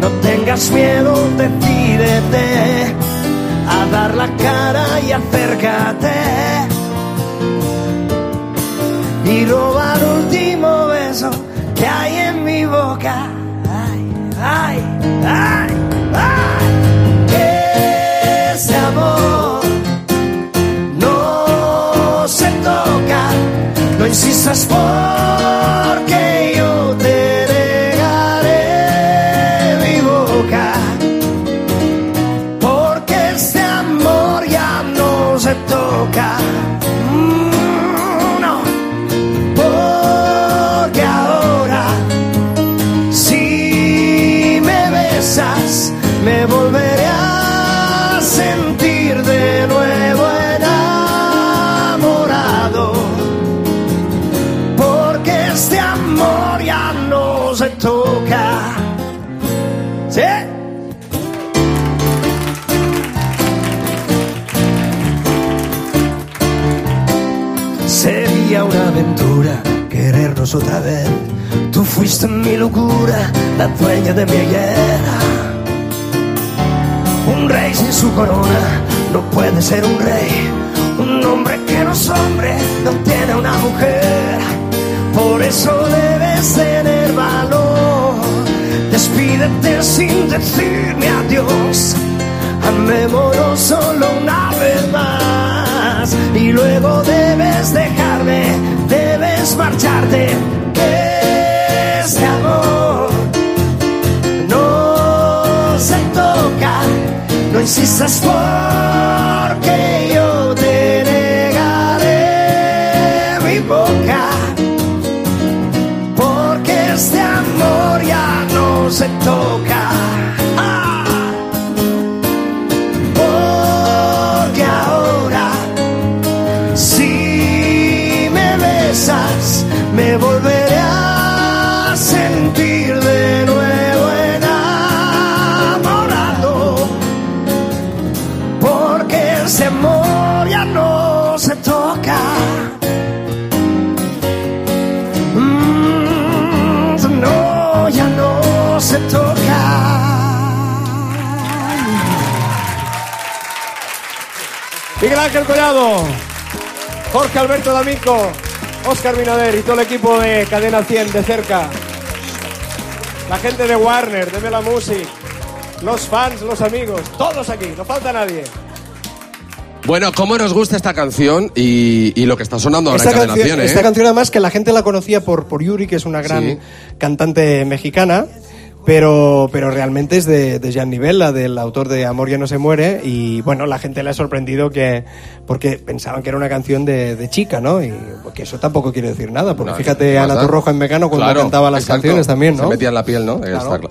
no tengas miedo, decídete a dar la cara y acércate. Y robar el último beso que hay en mi boca. Ay, ay, ay, ay. Ese amor No insistas otra vez. Tú fuiste mi locura, la dueña de mi ayer. Un rey sin su corona no puede ser un rey. Un hombre que no es hombre no tiene una mujer. Por eso debes tener valor. Despídete sin decirme adiós. Amémonos solo una vez más. Y luego debes dejarme, debes marcharte. Que este amor no se toca. No insistas porque Miguel Ángel Collado, Jorge Alberto D'Amico, Oscar Minader y todo el equipo de Cadena 100 de cerca. La gente de Warner, de Mela Music, los fans, los amigos, todos aquí, no falta nadie. Bueno, ¿cómo nos gusta esta canción y, y lo que está sonando ahora Esta en Cadena canción, 100, eh? esta canción además que la gente la conocía por, por Yuri, que es una gran Sí. cantante mexicana, pero, pero realmente es de, de Jean Nivella, del autor de Amor ya no se muere, y bueno, la gente le ha sorprendido que, porque pensaban que era una canción de, de chica, ¿no? Y porque eso tampoco quiere decir nada, porque No, fíjate no Ana. Torroja en Mecano cuando Claro, cantaba las exacto. canciones también, ¿no? Se metía en la piel, ¿no? Eh, Claro. está claro.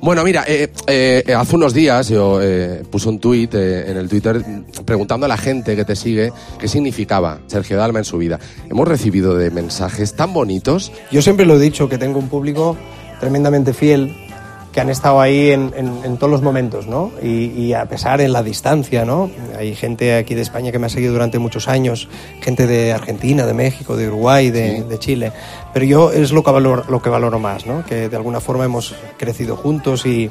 Bueno, mira, eh, eh, hace unos días yo eh, puse un tuit eh, en el Twitter preguntando a la gente que te sigue qué significaba Sergio Dalma en su vida. Hemos recibido de mensajes tan bonitos. Yo siempre lo he dicho, que tengo un público tremendamente fiel que han estado ahí en, en- en todos los momentos, ¿no? Y, y a pesar en la distancia, ¿no? Hay gente aquí de España que me ha seguido durante muchos años, gente de Argentina, de México, de Uruguay, de, de Chile. Pero yo es lo que, valoro, lo que valoro más, ¿no? Que de alguna forma hemos crecido juntos y,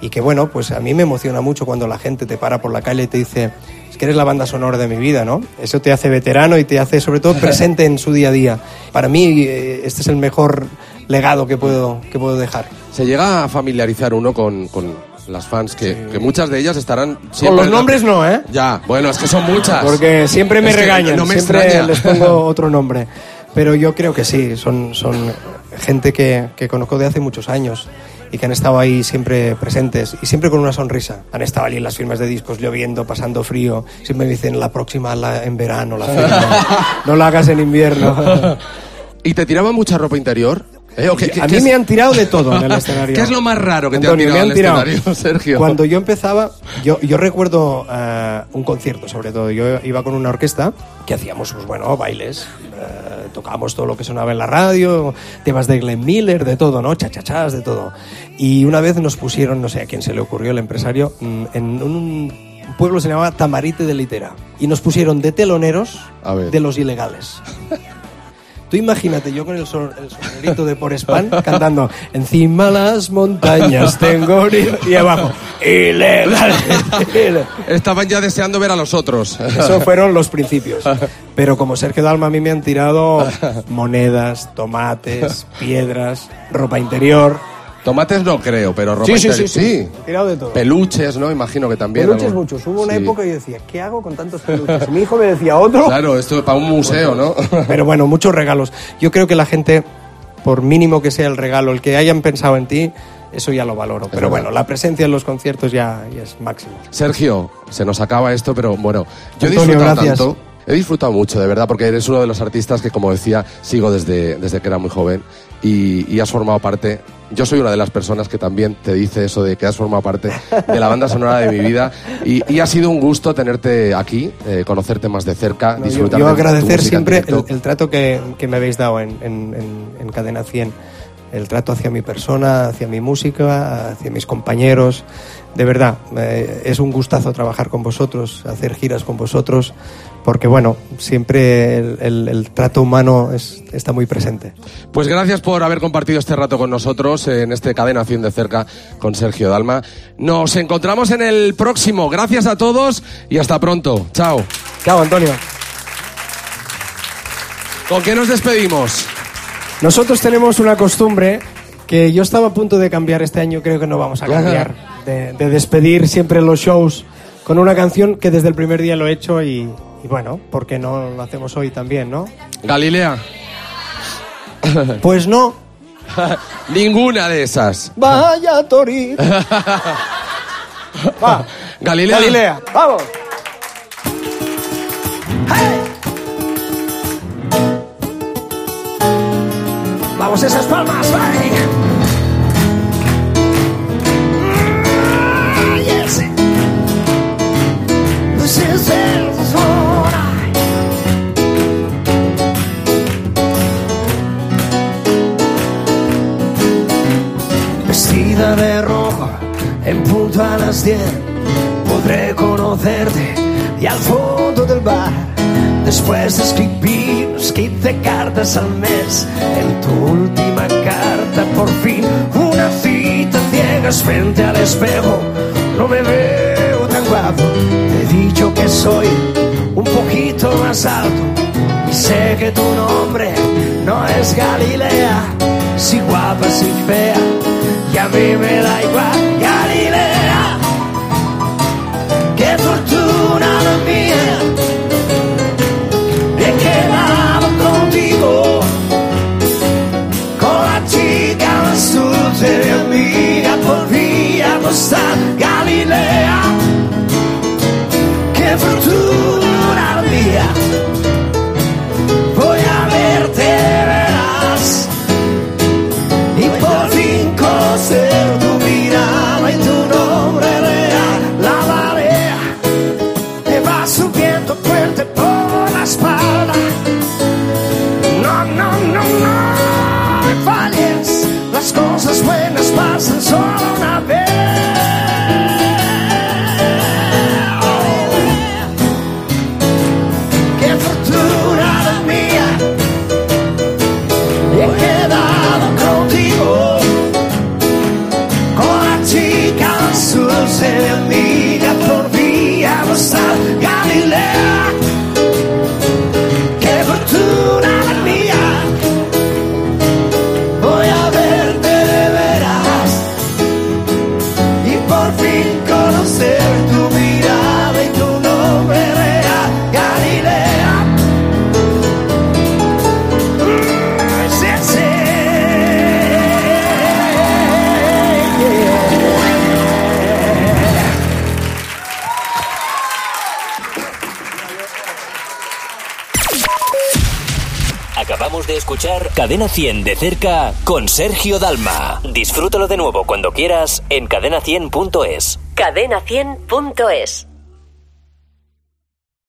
y que, bueno, pues a mí me emociona mucho cuando la gente te para por la calle y te dice, es que eres la banda sonora de mi vida, ¿no? Eso te hace veterano y te hace sobre todo presente en su día a día. Para mí eh, este es el mejor legado que puedo, que puedo dejar. Se llega a familiarizar uno con, con las fans, que, que muchas de ellas estarán siempre... Con los en la- nombres no, ¿eh? Ya, bueno, es que son muchas. Porque siempre me Es regañan, no me siempre extraña. les pongo otro nombre. Pero yo creo que sí, son, son gente que, que conozco de hace muchos años y que han estado ahí siempre presentes y siempre con una sonrisa. Han estado allí en las firmas de discos, lloviendo, pasando frío. Siempre me dicen, la próxima la- en verano, la firma. no la hagas en invierno. ¿Y te tiraban mucha ropa interior? ¿Eh? ¿O qué- qué- a mí me han tirado de todo en el escenario. ¿Qué es lo más raro que te Antonio, han me tirado han al tirado. escenario, Sergio? Cuando yo empezaba, yo, yo recuerdo eh, un concierto, sobre todo. Yo iba con una orquesta que hacíamos, pues bueno, bailes. eh, tocábamos todo lo que sonaba en la radio, temas de Glenn Miller, de todo, ¿no? Chachachas, de todo. Y una vez nos pusieron, no sé a quién se le ocurrió, el empresario, mm, en un pueblo que se llamaba Tamarite de Litera. Y nos pusieron de teloneros A ver. de los ilegales. Tú imagínate, yo con el, son- el sombrerito de Por Span cantando Encima las montañas tengo río", y abajo ilegal. Estaban ya deseando ver a los otros. Eso fueron los principios. Pero como Sergio Dalma a mí me han tirado monedas, tomates, piedras, ropa interior. Tomates no creo, pero ropa Sí, sí, interior- sí, sí. Tirado de todo. Peluches, ¿no? Imagino que también. Peluches algo. muchos. Hubo una Sí. época que yo decía, ¿qué hago con tantos peluches? Mi hijo me decía otro. Claro, esto es para un museo, ¿no? Pero bueno, muchos regalos. Yo creo que la gente, por mínimo que sea el regalo, el que hayan pensado en ti, eso ya lo valoro. Pero verdad. bueno, la presencia en los conciertos ya, ya es máximo. Sergio, se nos acaba esto, pero bueno, yo he Antonio, disfrutado gracias. tanto. He disfrutado mucho, de verdad, porque eres uno de los artistas que, como decía, sigo desde, desde que era muy joven y, y has formado parte. Yo soy una de las personas que también te dice eso de que has formado parte de la banda sonora de mi vida y, y ha sido un gusto tenerte aquí, eh, conocerte más de cerca, No, yo, disfrutar yo tu agradecer en siempre el, el trato que, que me habéis dado en, en- en- en Cadena 100. El trato hacia mi persona, hacia mi música, hacia mis compañeros. De verdad, eh, es un gustazo trabajar con vosotros, hacer giras con vosotros, porque bueno, siempre el, el- el trato humano es- está muy presente. Pues gracias por haber compartido este rato con nosotros en este Cadena 100 de cerca con Sergio Dalma. Nos encontramos en el próximo. Gracias a todos y hasta pronto. Chao. Chao, Antonio. ¿Con qué nos despedimos? Nosotros tenemos una costumbre que yo estaba a punto de cambiar este año, creo que no vamos a cambiar, de, de despedir siempre los shows con una canción que desde el primer día lo he hecho y, y bueno, ¿por qué no lo hacemos hoy también, no? Galilea. Pues no. Ninguna de esas. Vaya Tori. Va. Galilea. Galilea, vamos. Vamos esas palmas, vai. Las 10, podré conocerte y al fondo del bar. Después de escribir unos 15 cartas al mes, en tu última carta por fin una cita ciegas frente al espejo. No me veo tan guapo, te he dicho que soy un poquito más alto y sé que tu nombre no es Galilea, si guapa, si fea, y a mí me da igual Galilea. Qué fortuna escuchar Cadena 100 de cerca con Sergio Dalma. Disfrútalo de nuevo cuando quieras en cadena100.es. Cadena100.es